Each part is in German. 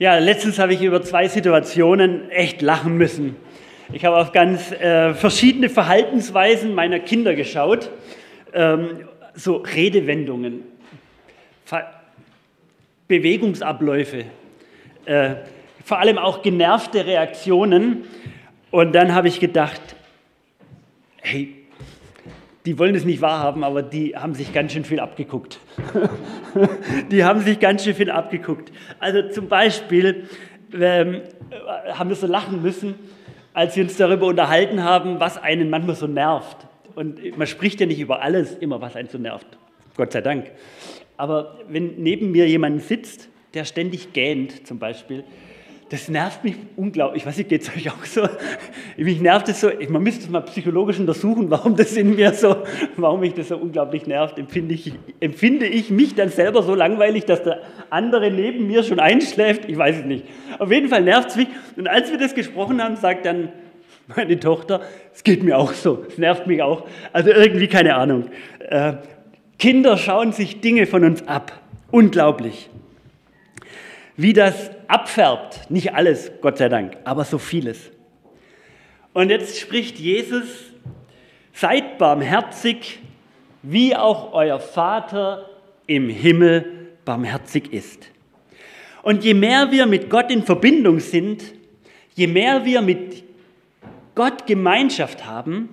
Ja, letztens habe ich über zwei Situationen echt lachen müssen. Ich habe auf ganz äh, verschiedene Verhaltensweisen meiner Kinder geschaut, ähm, so Redewendungen, Ver Bewegungsabläufe, äh, vor allem auch genervte Reaktionen. Und dann habe ich gedacht, hey, die wollen es nicht wahrhaben, aber die haben sich ganz schön viel abgeguckt. die haben sich ganz schön viel abgeguckt. Also zum Beispiel ähm, haben wir so lachen müssen, als wir uns darüber unterhalten haben, was einen manchmal so nervt. Und man spricht ja nicht über alles immer, was einen so nervt. Gott sei Dank. Aber wenn neben mir jemand sitzt, der ständig gähnt zum Beispiel, das nervt mich unglaublich. Ich weiß nicht, geht es euch auch so? Mich nervt es so, man müsste es mal psychologisch untersuchen, warum das in mir so, warum mich das so unglaublich nervt. Empfinde ich, empfinde ich mich dann selber so langweilig, dass der andere neben mir schon einschläft? Ich weiß es nicht. Auf jeden Fall nervt es mich. Und als wir das gesprochen haben, sagt dann meine Tochter, es geht mir auch so, es nervt mich auch. Also irgendwie keine Ahnung. Äh, Kinder schauen sich Dinge von uns ab. Unglaublich. Wie das abfärbt, nicht alles, Gott sei Dank, aber so vieles. Und jetzt spricht Jesus, seid barmherzig, wie auch euer Vater im Himmel barmherzig ist. Und je mehr wir mit Gott in Verbindung sind, je mehr wir mit Gott Gemeinschaft haben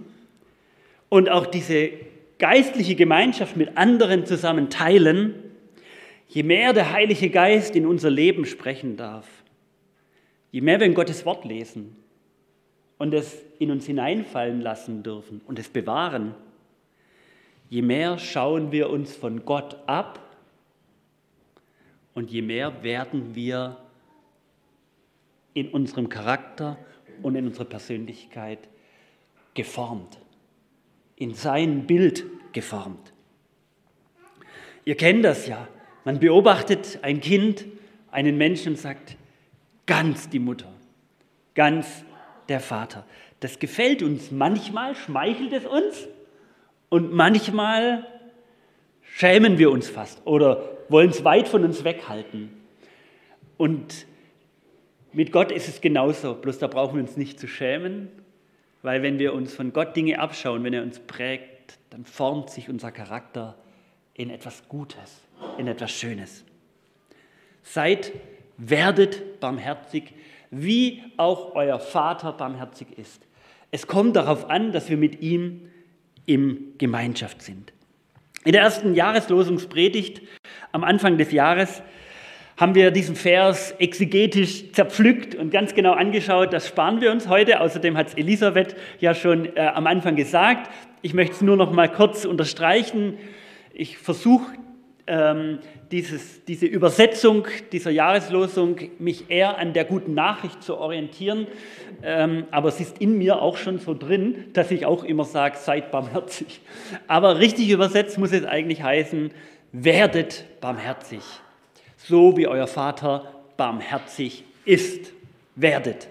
und auch diese geistliche Gemeinschaft mit anderen zusammen teilen, Je mehr der Heilige Geist in unser Leben sprechen darf, je mehr wir in Gottes Wort lesen und es in uns hineinfallen lassen dürfen und es bewahren, je mehr schauen wir uns von Gott ab und je mehr werden wir in unserem Charakter und in unserer Persönlichkeit geformt, in sein Bild geformt. Ihr kennt das ja. Man beobachtet ein Kind, einen Menschen und sagt, ganz die Mutter, ganz der Vater. Das gefällt uns. Manchmal schmeichelt es uns und manchmal schämen wir uns fast oder wollen es weit von uns weghalten. Und mit Gott ist es genauso, bloß da brauchen wir uns nicht zu schämen, weil wenn wir uns von Gott Dinge abschauen, wenn er uns prägt, dann formt sich unser Charakter in etwas Gutes in etwas Schönes. Seid, werdet barmherzig, wie auch euer Vater barmherzig ist. Es kommt darauf an, dass wir mit ihm in Gemeinschaft sind. In der ersten Jahreslosungspredigt am Anfang des Jahres haben wir diesen Vers exegetisch zerpflückt und ganz genau angeschaut. Das sparen wir uns heute. Außerdem hat es Elisabeth ja schon äh, am Anfang gesagt. Ich möchte es nur noch mal kurz unterstreichen. Ich versuche ähm, dieses, diese Übersetzung dieser Jahreslosung mich eher an der guten Nachricht zu orientieren. Ähm, aber es ist in mir auch schon so drin, dass ich auch immer sage, seid barmherzig. Aber richtig übersetzt muss es eigentlich heißen, werdet barmherzig, so wie euer Vater barmherzig ist. Werdet.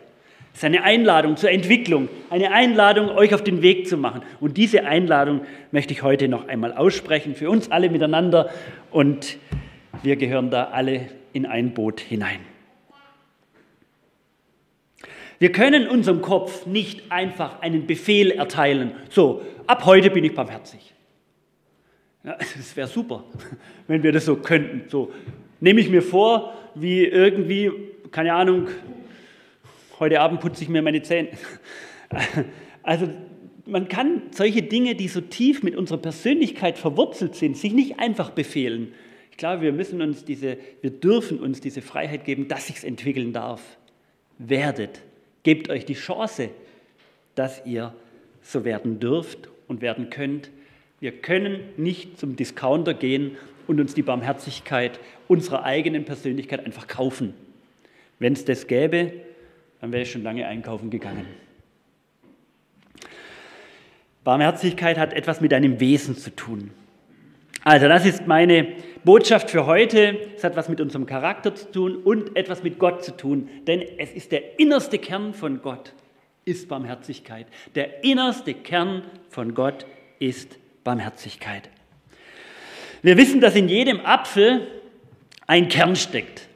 Ist eine Einladung zur Entwicklung, eine Einladung, euch auf den Weg zu machen. Und diese Einladung möchte ich heute noch einmal aussprechen für uns alle miteinander. Und wir gehören da alle in ein Boot hinein. Wir können unserem Kopf nicht einfach einen Befehl erteilen. So, ab heute bin ich barmherzig. Ja, das wäre super, wenn wir das so könnten. So, nehme ich mir vor, wie irgendwie, keine Ahnung, heute Abend putze ich mir meine Zähne. Also man kann solche Dinge, die so tief mit unserer Persönlichkeit verwurzelt sind, sich nicht einfach befehlen. Ich glaube, wir müssen uns diese, wir dürfen uns diese Freiheit geben, dass sich's entwickeln darf. Werdet, gebt euch die Chance, dass ihr so werden dürft und werden könnt. Wir können nicht zum Discounter gehen und uns die Barmherzigkeit unserer eigenen Persönlichkeit einfach kaufen. Wenn es das gäbe, dann wäre ich schon lange einkaufen gegangen. Barmherzigkeit hat etwas mit deinem Wesen zu tun. Also das ist meine Botschaft für heute. Es hat was mit unserem Charakter zu tun und etwas mit Gott zu tun. Denn es ist der innerste Kern von Gott, ist Barmherzigkeit. Der innerste Kern von Gott ist Barmherzigkeit. Wir wissen, dass in jedem Apfel ein Kern steckt.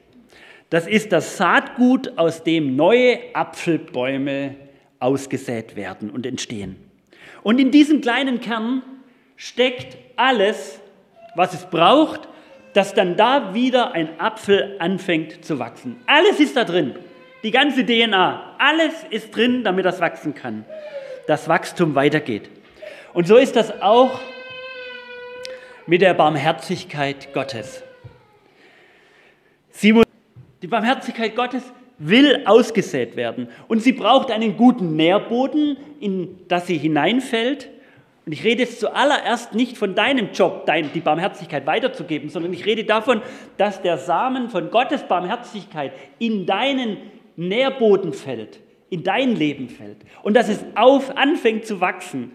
Das ist das Saatgut, aus dem neue Apfelbäume ausgesät werden und entstehen. Und in diesem kleinen Kern steckt alles, was es braucht, dass dann da wieder ein Apfel anfängt zu wachsen. Alles ist da drin. Die ganze DNA, alles ist drin, damit das wachsen kann. Das Wachstum weitergeht. Und so ist das auch mit der Barmherzigkeit Gottes. Die Barmherzigkeit Gottes will ausgesät werden und sie braucht einen guten Nährboden, in das sie hineinfällt. Und ich rede jetzt zuallererst nicht von deinem Job, die Barmherzigkeit weiterzugeben, sondern ich rede davon, dass der Samen von Gottes Barmherzigkeit in deinen Nährboden fällt, in dein Leben fällt und dass es auf, anfängt zu wachsen,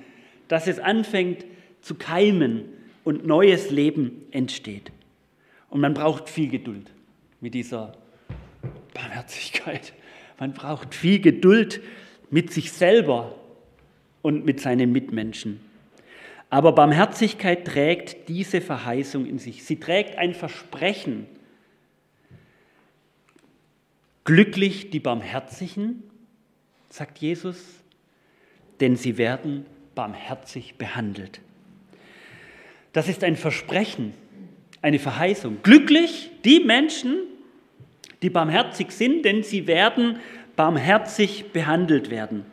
dass es anfängt zu keimen und neues Leben entsteht. Und man braucht viel Geduld mit dieser Barmherzigkeit. Man braucht viel Geduld mit sich selber und mit seinen Mitmenschen. Aber Barmherzigkeit trägt diese Verheißung in sich. Sie trägt ein Versprechen. Glücklich die Barmherzigen, sagt Jesus, denn sie werden barmherzig behandelt. Das ist ein Versprechen, eine Verheißung. Glücklich die Menschen, die barmherzig sind, denn sie werden barmherzig behandelt werden.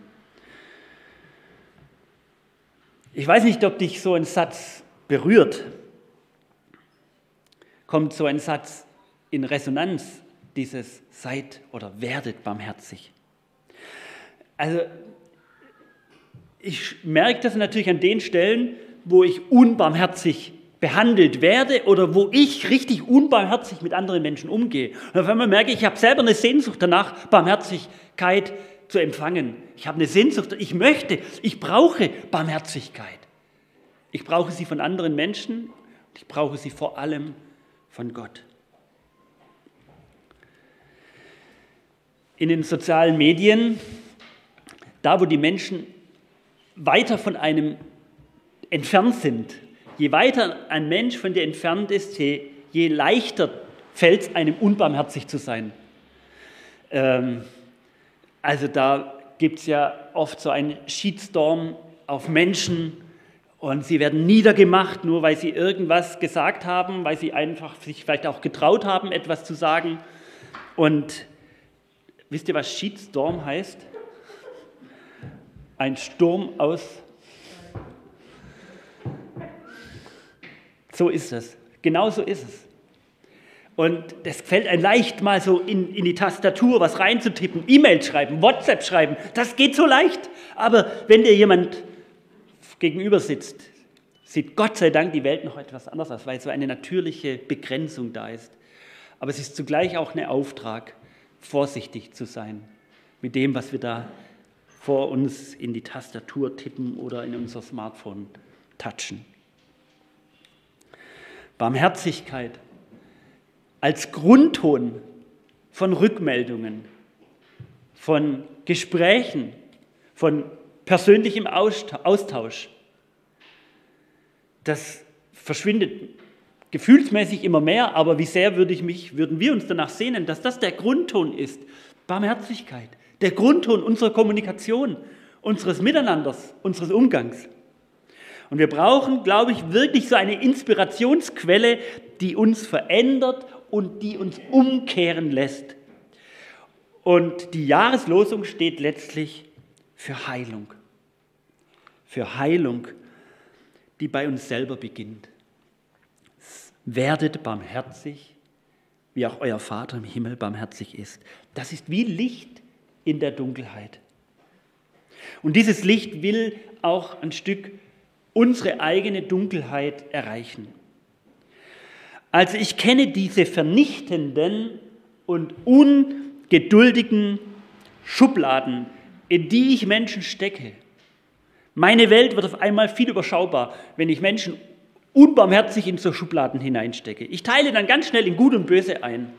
Ich weiß nicht, ob dich so ein Satz berührt. Kommt so ein Satz in Resonanz, dieses seid oder werdet barmherzig. Also ich merke das natürlich an den Stellen, wo ich unbarmherzig behandelt werde oder wo ich richtig unbarmherzig mit anderen Menschen umgehe. Und auf einmal merke ich, ich habe selber eine Sehnsucht danach, Barmherzigkeit zu empfangen. Ich habe eine Sehnsucht, ich möchte, ich brauche Barmherzigkeit. Ich brauche sie von anderen Menschen, ich brauche sie vor allem von Gott. In den sozialen Medien, da wo die Menschen weiter von einem entfernt sind, Je weiter ein Mensch von dir entfernt ist, je, leichter fällt es einem unbarmherzig zu sein. Ähm, also da gibt es ja oft so einen Shitstorm auf Menschen und sie werden niedergemacht, nur weil sie irgendwas gesagt haben, weil sie einfach sich vielleicht auch getraut haben, etwas zu sagen. Und wisst ihr, was Shitstorm heißt? Ein Sturm aus So ist es. Genau so ist es. Und es fällt einem leicht, mal so in, in die Tastatur was reinzutippen, E-Mail schreiben, WhatsApp schreiben. Das geht so leicht. Aber wenn dir jemand gegenüber sitzt, sieht Gott sei Dank die Welt noch etwas anders aus, weil so eine natürliche Begrenzung da ist. Aber es ist zugleich auch ein Auftrag, vorsichtig zu sein mit dem, was wir da vor uns in die Tastatur tippen oder in unser Smartphone touchen. Barmherzigkeit als Grundton von Rückmeldungen, von Gesprächen, von persönlichem Austausch. Das verschwindet gefühlsmäßig immer mehr, aber wie sehr würde ich mich, würden wir uns danach sehnen, dass das der Grundton ist. Barmherzigkeit, der Grundton unserer Kommunikation, unseres Miteinanders, unseres Umgangs. Und wir brauchen, glaube ich, wirklich so eine Inspirationsquelle, die uns verändert und die uns umkehren lässt. Und die Jahreslosung steht letztlich für Heilung. Für Heilung, die bei uns selber beginnt. Werdet barmherzig, wie auch euer Vater im Himmel barmherzig ist. Das ist wie Licht in der Dunkelheit. Und dieses Licht will auch ein Stück unsere eigene Dunkelheit erreichen. Also ich kenne diese vernichtenden und ungeduldigen Schubladen, in die ich Menschen stecke. Meine Welt wird auf einmal viel überschaubar, wenn ich Menschen unbarmherzig in so Schubladen hineinstecke. Ich teile dann ganz schnell in Gut und Böse ein.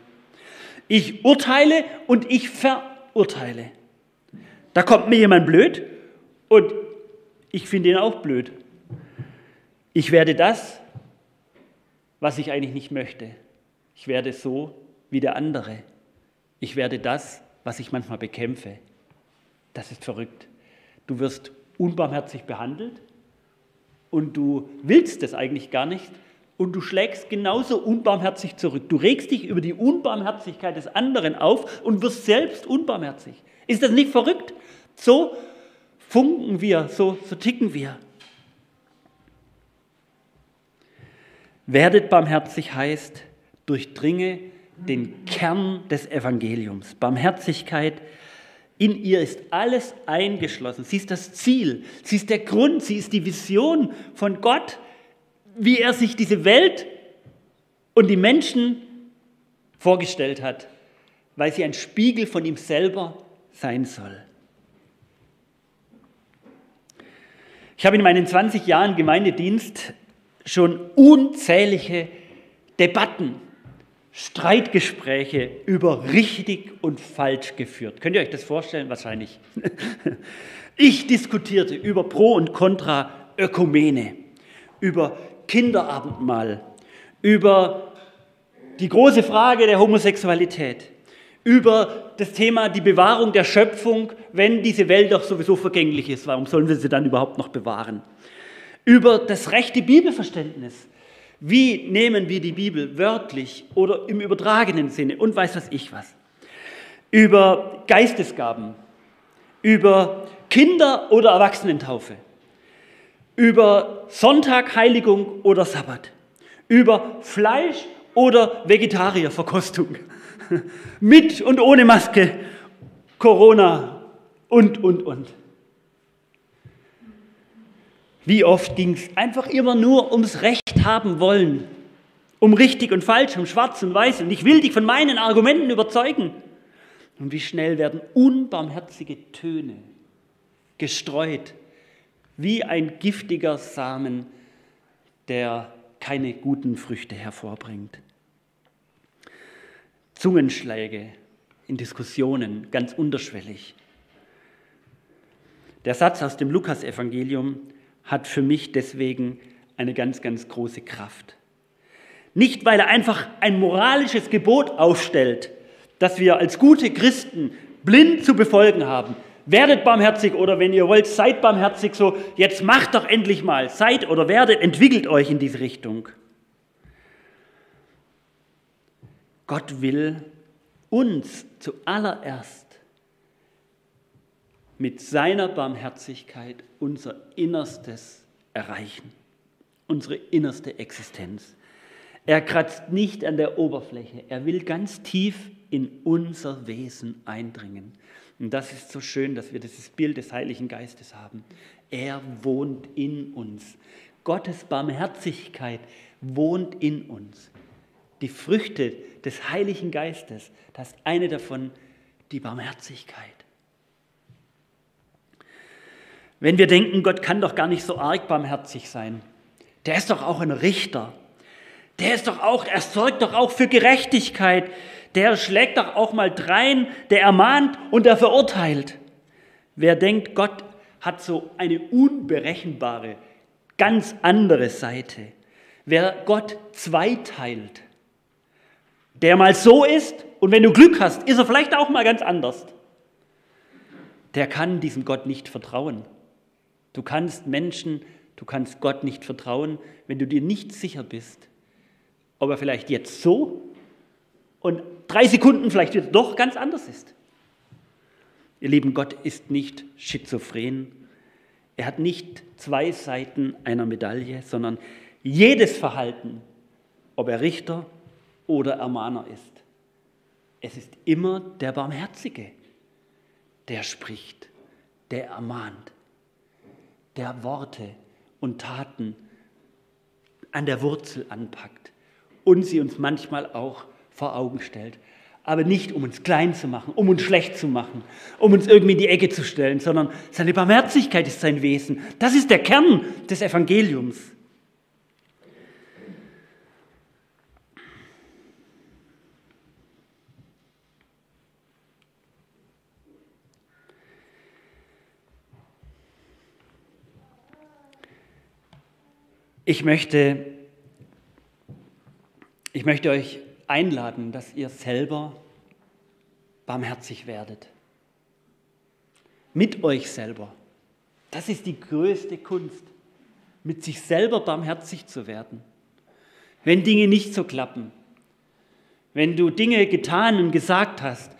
Ich urteile und ich verurteile. Da kommt mir jemand blöd und ich finde ihn auch blöd. Ich werde das, was ich eigentlich nicht möchte. Ich werde so wie der andere. Ich werde das, was ich manchmal bekämpfe. Das ist verrückt. Du wirst unbarmherzig behandelt und du willst es eigentlich gar nicht und du schlägst genauso unbarmherzig zurück. Du regst dich über die Unbarmherzigkeit des anderen auf und wirst selbst unbarmherzig. Ist das nicht verrückt? So funken wir, so, so ticken wir. Werdet barmherzig heißt, durchdringe den Kern des Evangeliums. Barmherzigkeit, in ihr ist alles eingeschlossen. Sie ist das Ziel, sie ist der Grund, sie ist die Vision von Gott, wie er sich diese Welt und die Menschen vorgestellt hat, weil sie ein Spiegel von ihm selber sein soll. Ich habe in meinen 20 Jahren Gemeindedienst schon unzählige Debatten, Streitgespräche über richtig und falsch geführt. Könnt ihr euch das vorstellen? Wahrscheinlich. Ich diskutierte über Pro und Contra Ökumene, über Kinderabendmahl, über die große Frage der Homosexualität, über das Thema die Bewahrung der Schöpfung, wenn diese Welt doch sowieso vergänglich ist. Warum sollen wir sie dann überhaupt noch bewahren? Über das rechte Bibelverständnis. Wie nehmen wir die Bibel wörtlich oder im übertragenen Sinne und weiß was ich was? Über Geistesgaben, über Kinder- oder Erwachsenentaufe, über Sonntag, oder Sabbat, über Fleisch oder Vegetarierverkostung mit und ohne Maske, Corona und, und, und. Wie oft ging es einfach immer nur ums Recht haben wollen, um richtig und falsch, um schwarz und weiß. Und ich will dich von meinen Argumenten überzeugen. Und wie schnell werden unbarmherzige Töne gestreut, wie ein giftiger Samen, der keine guten Früchte hervorbringt. Zungenschläge in Diskussionen, ganz unterschwellig. Der Satz aus dem Lukasevangelium hat für mich deswegen eine ganz, ganz große Kraft. Nicht, weil er einfach ein moralisches Gebot aufstellt, das wir als gute Christen blind zu befolgen haben. Werdet barmherzig oder wenn ihr wollt, seid barmherzig so. Jetzt macht doch endlich mal. Seid oder werdet, entwickelt euch in diese Richtung. Gott will uns zuallererst mit seiner Barmherzigkeit unser Innerstes erreichen, unsere innerste Existenz. Er kratzt nicht an der Oberfläche, er will ganz tief in unser Wesen eindringen. Und das ist so schön, dass wir dieses Bild des Heiligen Geistes haben. Er wohnt in uns. Gottes Barmherzigkeit wohnt in uns die Früchte des Heiligen Geistes, das ist eine davon die Barmherzigkeit. Wenn wir denken, Gott kann doch gar nicht so arg barmherzig sein, der ist doch auch ein Richter, der ist doch auch, er sorgt doch auch für Gerechtigkeit, der schlägt doch auch mal drein, der ermahnt und der verurteilt. Wer denkt, Gott hat so eine unberechenbare, ganz andere Seite, wer Gott zweiteilt, der mal so ist und wenn du Glück hast, ist er vielleicht auch mal ganz anders. Der kann diesem Gott nicht vertrauen. Du kannst Menschen, du kannst Gott nicht vertrauen, wenn du dir nicht sicher bist, ob er vielleicht jetzt so und drei Sekunden vielleicht wieder doch ganz anders ist. Ihr Lieben, Gott ist nicht schizophren. Er hat nicht zwei Seiten einer Medaille, sondern jedes Verhalten, ob er Richter oder Ermahner ist. Es ist immer der Barmherzige, der spricht, der ermahnt, der Worte und Taten an der Wurzel anpackt und sie uns manchmal auch vor Augen stellt. Aber nicht, um uns klein zu machen, um uns schlecht zu machen, um uns irgendwie in die Ecke zu stellen, sondern seine Barmherzigkeit ist sein Wesen. Das ist der Kern des Evangeliums. Ich möchte, ich möchte euch einladen, dass ihr selber barmherzig werdet. Mit euch selber. Das ist die größte Kunst, mit sich selber barmherzig zu werden. Wenn Dinge nicht so klappen, wenn du Dinge getan und gesagt hast,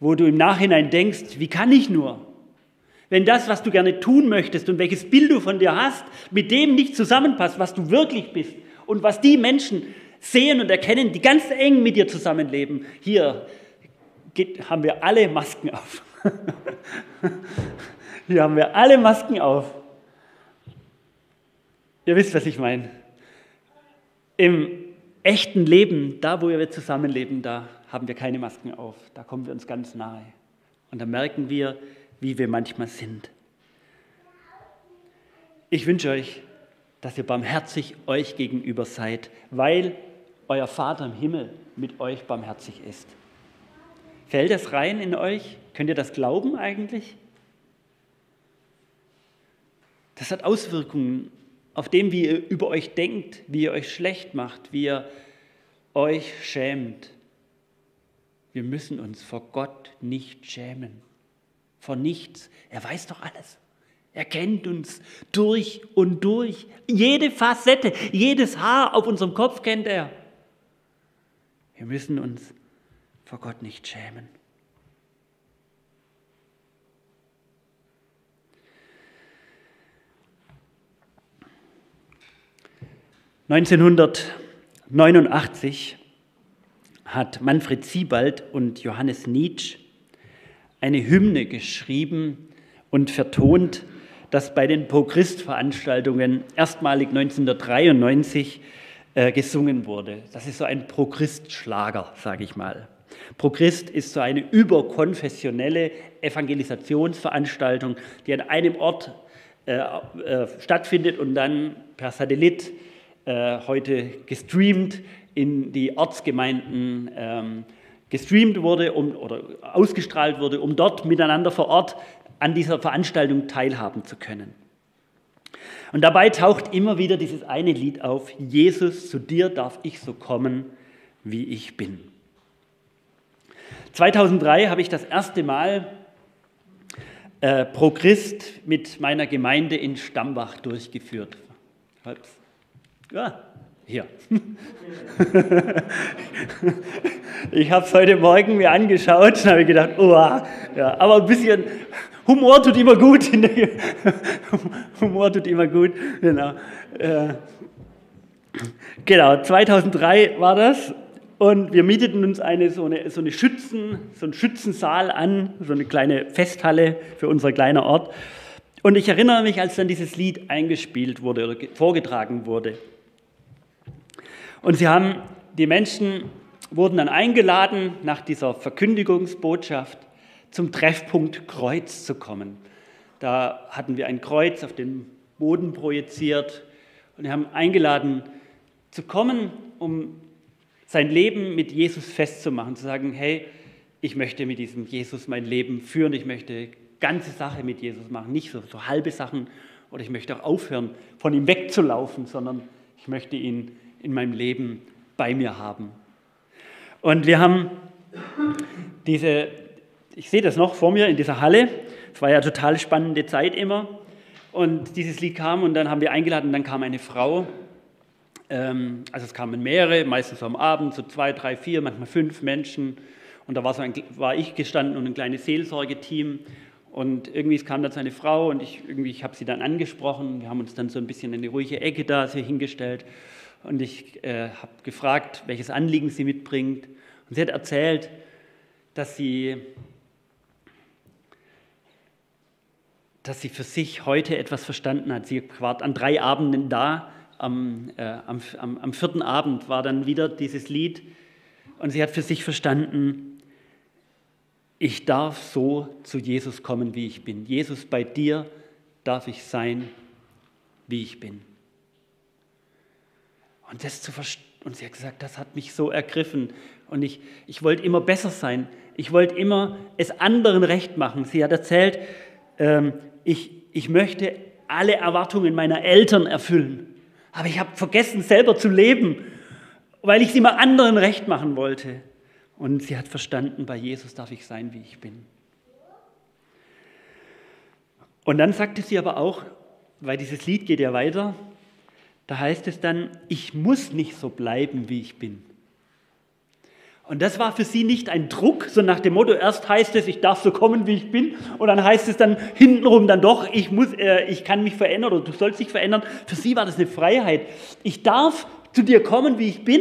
wo du im Nachhinein denkst, wie kann ich nur? Wenn das, was du gerne tun möchtest und welches Bild du von dir hast, mit dem nicht zusammenpasst, was du wirklich bist und was die Menschen sehen und erkennen, die ganz eng mit dir zusammenleben. Hier haben wir alle Masken auf. Hier haben wir alle Masken auf. Ihr wisst, was ich meine. Im echten Leben, da wo wir zusammenleben, da haben wir keine Masken auf. Da kommen wir uns ganz nahe. Und da merken wir, wie wir manchmal sind. Ich wünsche euch, dass ihr barmherzig euch gegenüber seid, weil euer Vater im Himmel mit euch barmherzig ist. Fällt das rein in euch? Könnt ihr das glauben eigentlich? Das hat Auswirkungen auf dem, wie ihr über euch denkt, wie ihr euch schlecht macht, wie ihr euch schämt. Wir müssen uns vor Gott nicht schämen. Vor nichts. Er weiß doch alles. Er kennt uns durch und durch. Jede Facette, jedes Haar auf unserem Kopf kennt er. Wir müssen uns vor Gott nicht schämen. Neunzehnhundertneunundachtzig hat Manfred Siebald und Johannes Nietzsche eine Hymne geschrieben und vertont, das bei den Pro-Christ-Veranstaltungen erstmalig 1993 äh, gesungen wurde. Das ist so ein Pro-Christ-Schlager, sage ich mal. Pro-Christ ist so eine überkonfessionelle Evangelisationsveranstaltung, die an einem Ort äh, äh, stattfindet und dann per Satellit äh, heute gestreamt in die Ortsgemeinden ähm, gestreamt wurde um, oder ausgestrahlt wurde, um dort miteinander vor Ort an dieser Veranstaltung teilhaben zu können. Und dabei taucht immer wieder dieses eine Lied auf, Jesus, zu dir darf ich so kommen, wie ich bin. 2003 habe ich das erste Mal äh, Pro Christ mit meiner Gemeinde in Stambach durchgeführt. Ja, hier. ich habe es heute Morgen mir angeschaut und habe gedacht, oh, ja, aber ein bisschen Humor tut immer gut. Humor tut immer gut. Genau. Äh, genau, 2003 war das. Und wir mieteten uns eine so, eine, so, eine Schützen, so einen Schützensaal an, so eine kleine Festhalle für unser kleiner Ort. Und ich erinnere mich, als dann dieses Lied eingespielt wurde oder vorgetragen wurde. Und sie haben, die Menschen wurden dann eingeladen, nach dieser Verkündigungsbotschaft zum Treffpunkt Kreuz zu kommen. Da hatten wir ein Kreuz auf den Boden projiziert und wir haben eingeladen zu kommen, um sein Leben mit Jesus festzumachen, zu sagen, hey, ich möchte mit diesem Jesus mein Leben führen, ich möchte ganze Sache mit Jesus machen, nicht so, so halbe Sachen oder ich möchte auch aufhören, von ihm wegzulaufen, sondern ich möchte ihn in meinem Leben bei mir haben. Und wir haben diese, ich sehe das noch vor mir in dieser Halle, es war ja total spannende Zeit immer. Und dieses Lied kam und dann haben wir eingeladen, und dann kam eine Frau, ähm, also es kamen mehrere, meistens am Abend, so zwei, drei, vier, manchmal fünf Menschen. Und da war, so ein, war ich gestanden und ein kleines Seelsorgeteam. Und irgendwie kam dann so eine Frau und ich, ich habe sie dann angesprochen. Wir haben uns dann so ein bisschen in eine ruhige Ecke da hingestellt. Und ich äh, habe gefragt, welches Anliegen sie mitbringt. Und sie hat erzählt, dass sie, dass sie für sich heute etwas verstanden hat. Sie war an drei Abenden da. Am, äh, am, am, am vierten Abend war dann wieder dieses Lied. Und sie hat für sich verstanden, ich darf so zu Jesus kommen, wie ich bin. Jesus, bei dir darf ich sein, wie ich bin. Und das zu und sie hat gesagt, das hat mich so ergriffen. Und ich, ich wollte immer besser sein. Ich wollte immer es anderen recht machen. Sie hat erzählt, ähm, ich, ich möchte alle Erwartungen meiner Eltern erfüllen. Aber ich habe vergessen, selber zu leben, weil ich sie mal anderen recht machen wollte. Und sie hat verstanden, bei Jesus darf ich sein, wie ich bin. Und dann sagte sie aber auch, weil dieses Lied geht ja weiter, da heißt es dann, ich muss nicht so bleiben, wie ich bin. Und das war für sie nicht ein Druck, so nach dem Motto, erst heißt es, ich darf so kommen, wie ich bin, und dann heißt es dann hintenrum dann doch, ich, muss, äh, ich kann mich verändern oder du sollst dich verändern. Für sie war das eine Freiheit. Ich darf zu dir kommen, wie ich bin,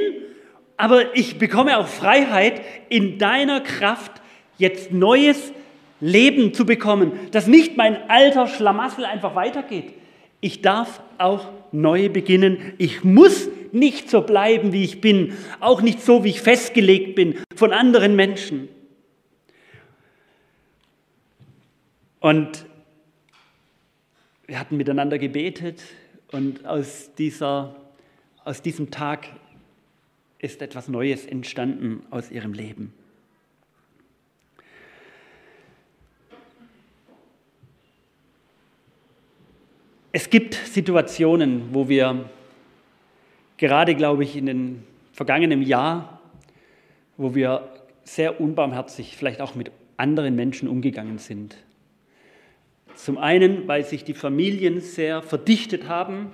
aber ich bekomme auch Freiheit, in deiner Kraft jetzt neues Leben zu bekommen, dass nicht mein alter Schlamassel einfach weitergeht. Ich darf auch neu beginnen. Ich muss nicht so bleiben, wie ich bin, auch nicht so, wie ich festgelegt bin von anderen Menschen. Und wir hatten miteinander gebetet und aus, dieser, aus diesem Tag ist etwas Neues entstanden aus ihrem Leben. Es gibt Situationen, wo wir gerade, glaube ich, in den vergangenen Jahr, wo wir sehr unbarmherzig vielleicht auch mit anderen Menschen umgegangen sind. Zum einen, weil sich die Familien sehr verdichtet haben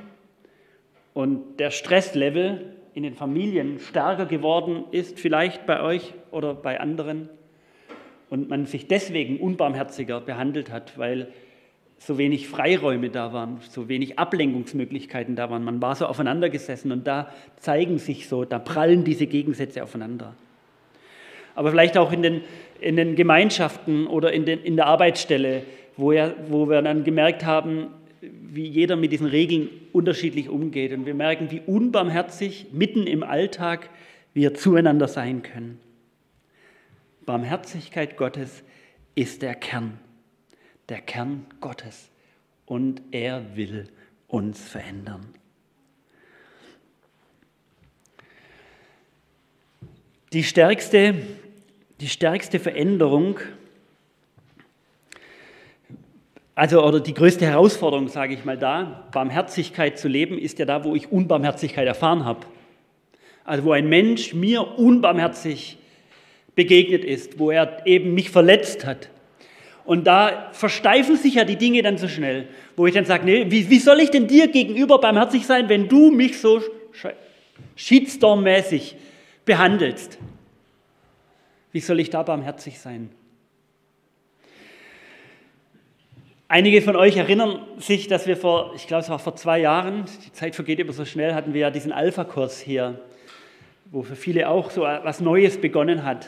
und der Stresslevel in den Familien stärker geworden ist, vielleicht bei euch oder bei anderen, und man sich deswegen unbarmherziger behandelt hat, weil so wenig Freiräume da waren, so wenig Ablenkungsmöglichkeiten da waren. Man war so aufeinander gesessen und da zeigen sich so, da prallen diese Gegensätze aufeinander. Aber vielleicht auch in den, in den Gemeinschaften oder in, den, in der Arbeitsstelle, wo, er, wo wir dann gemerkt haben, wie jeder mit diesen Regeln unterschiedlich umgeht. Und wir merken, wie unbarmherzig mitten im Alltag wir zueinander sein können. Barmherzigkeit Gottes ist der Kern der Kern Gottes und er will uns verändern. Die stärkste, die stärkste Veränderung, also oder die größte Herausforderung, sage ich mal da, Barmherzigkeit zu leben, ist ja da, wo ich Unbarmherzigkeit erfahren habe. Also wo ein Mensch mir unbarmherzig begegnet ist, wo er eben mich verletzt hat, und da versteifen sich ja die Dinge dann so schnell, wo ich dann sage, nee, wie, wie soll ich denn dir gegenüber barmherzig sein, wenn du mich so Shitstorm-mäßig behandelst? Wie soll ich da barmherzig sein? Einige von euch erinnern sich, dass wir vor, ich glaube, es war vor zwei Jahren, die Zeit vergeht immer so schnell, hatten wir ja diesen Alpha-Kurs hier, wo für viele auch so etwas Neues begonnen hat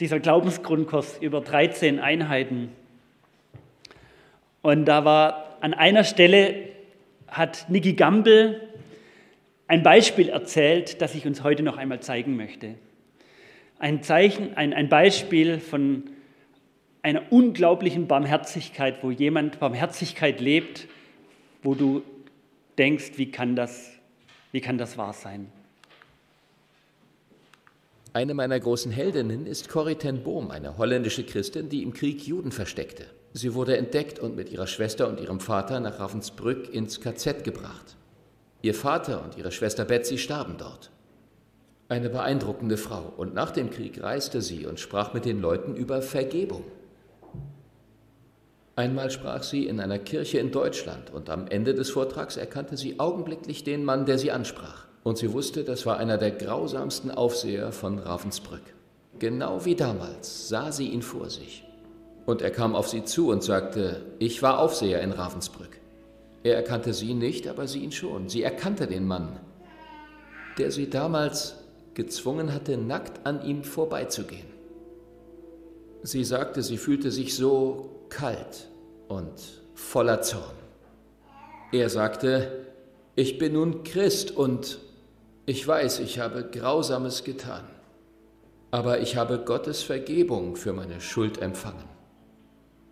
dieser Glaubensgrundkurs über 13 Einheiten. Und da war an einer Stelle, hat Niki Gamble ein Beispiel erzählt, das ich uns heute noch einmal zeigen möchte. Ein, Zeichen, ein, ein Beispiel von einer unglaublichen Barmherzigkeit, wo jemand Barmherzigkeit lebt, wo du denkst, wie kann das, wie kann das wahr sein? Eine meiner großen Heldinnen ist Corrie ten Boom, eine holländische Christin, die im Krieg Juden versteckte. Sie wurde entdeckt und mit ihrer Schwester und ihrem Vater nach Ravensbrück ins KZ gebracht. Ihr Vater und ihre Schwester Betsy starben dort. Eine beeindruckende Frau, und nach dem Krieg reiste sie und sprach mit den Leuten über Vergebung. Einmal sprach sie in einer Kirche in Deutschland, und am Ende des Vortrags erkannte sie augenblicklich den Mann, der sie ansprach. Und sie wusste, das war einer der grausamsten Aufseher von Ravensbrück. Genau wie damals sah sie ihn vor sich. Und er kam auf sie zu und sagte, ich war Aufseher in Ravensbrück. Er erkannte sie nicht, aber sie ihn schon. Sie erkannte den Mann, der sie damals gezwungen hatte, nackt an ihm vorbeizugehen. Sie sagte, sie fühlte sich so kalt und voller Zorn. Er sagte, ich bin nun Christ und ich weiß, ich habe Grausames getan, aber ich habe Gottes Vergebung für meine Schuld empfangen.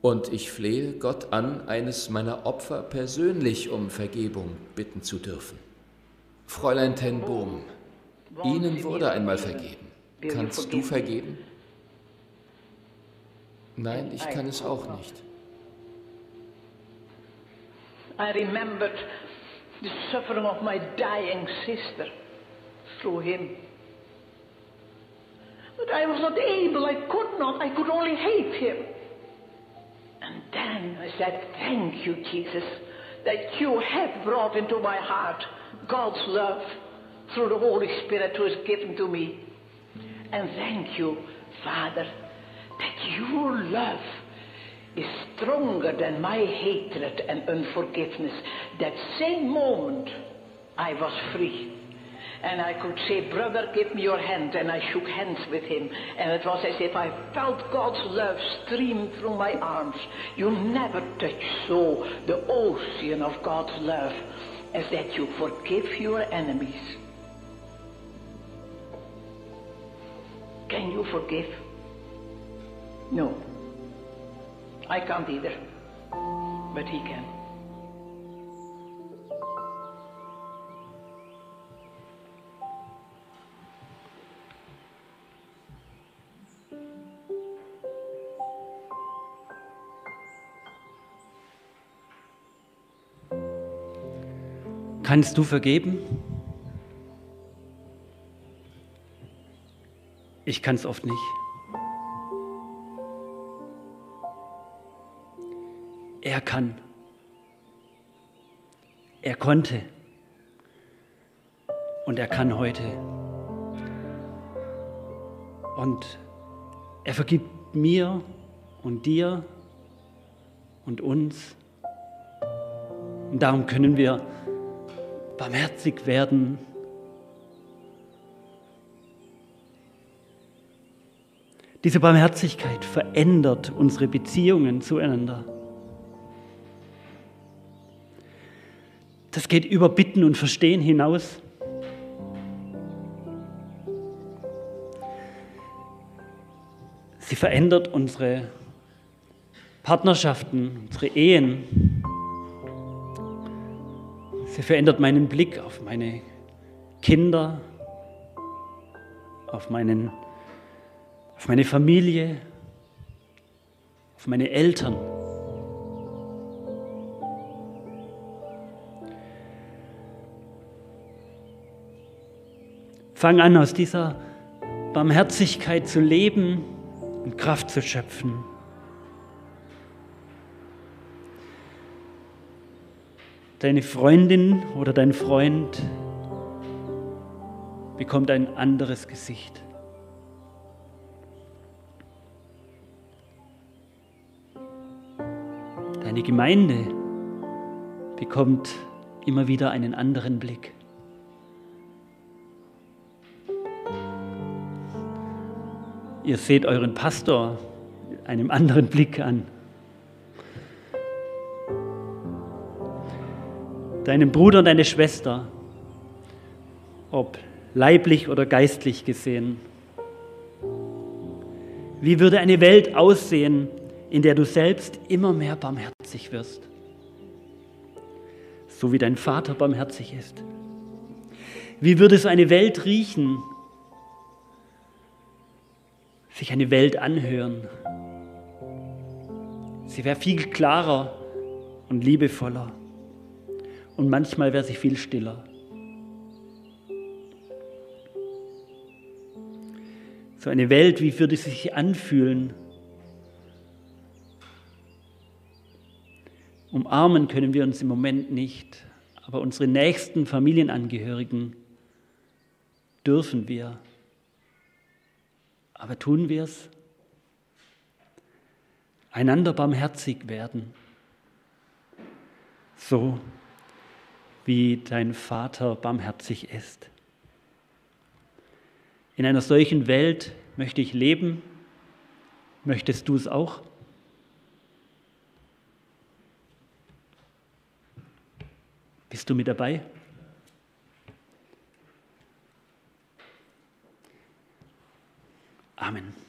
Und ich flehe Gott an, eines meiner Opfer persönlich um Vergebung bitten zu dürfen. Fräulein Ten Boom, Ihnen wurde einmal vergeben. Kannst du vergeben? Nein, ich kann es auch nicht. I remembered the suffering of my dying sister. Through him. But I was not able, I could not, I could only hate him. And then I said, Thank you, Jesus, that you have brought into my heart God's love through the Holy Spirit who is given to me. And thank you, Father, that your love is stronger than my hatred and unforgiveness. That same moment, I was free. And I could say, Brother, give me your hand. And I shook hands with him. And it was as if I felt God's love stream through my arms. You never touch so the ocean of God's love as that you forgive your enemies. Can you forgive? No. I can't either. But he can. Kannst du vergeben? Ich kann es oft nicht. Er kann. Er konnte. Und er kann heute. Und er vergibt mir und dir und uns. Und darum können wir barmherzig werden. Diese Barmherzigkeit verändert unsere Beziehungen zueinander. Das geht über Bitten und Verstehen hinaus. Sie verändert unsere Partnerschaften, unsere Ehen. Sie verändert meinen Blick auf meine Kinder, auf, meinen, auf meine Familie, auf meine Eltern. Fang an, aus dieser Barmherzigkeit zu leben und Kraft zu schöpfen. Deine Freundin oder dein Freund bekommt ein anderes Gesicht. Deine Gemeinde bekommt immer wieder einen anderen Blick. Ihr seht euren Pastor einem anderen Blick an. Deinen Bruder und deine Schwester, ob leiblich oder geistlich gesehen. Wie würde eine Welt aussehen, in der du selbst immer mehr barmherzig wirst? So wie dein Vater barmherzig ist. Wie würde so eine Welt riechen, sich eine Welt anhören. Sie wäre viel klarer und liebevoller. Und manchmal wäre sie viel stiller. So eine Welt, wie würde sie sich anfühlen? Umarmen können wir uns im Moment nicht, aber unsere nächsten Familienangehörigen dürfen wir. Aber tun wir es? Einander barmherzig werden, so wie dein Vater barmherzig ist. In einer solchen Welt möchte ich leben. Möchtest du es auch? Bist du mit dabei? Amen.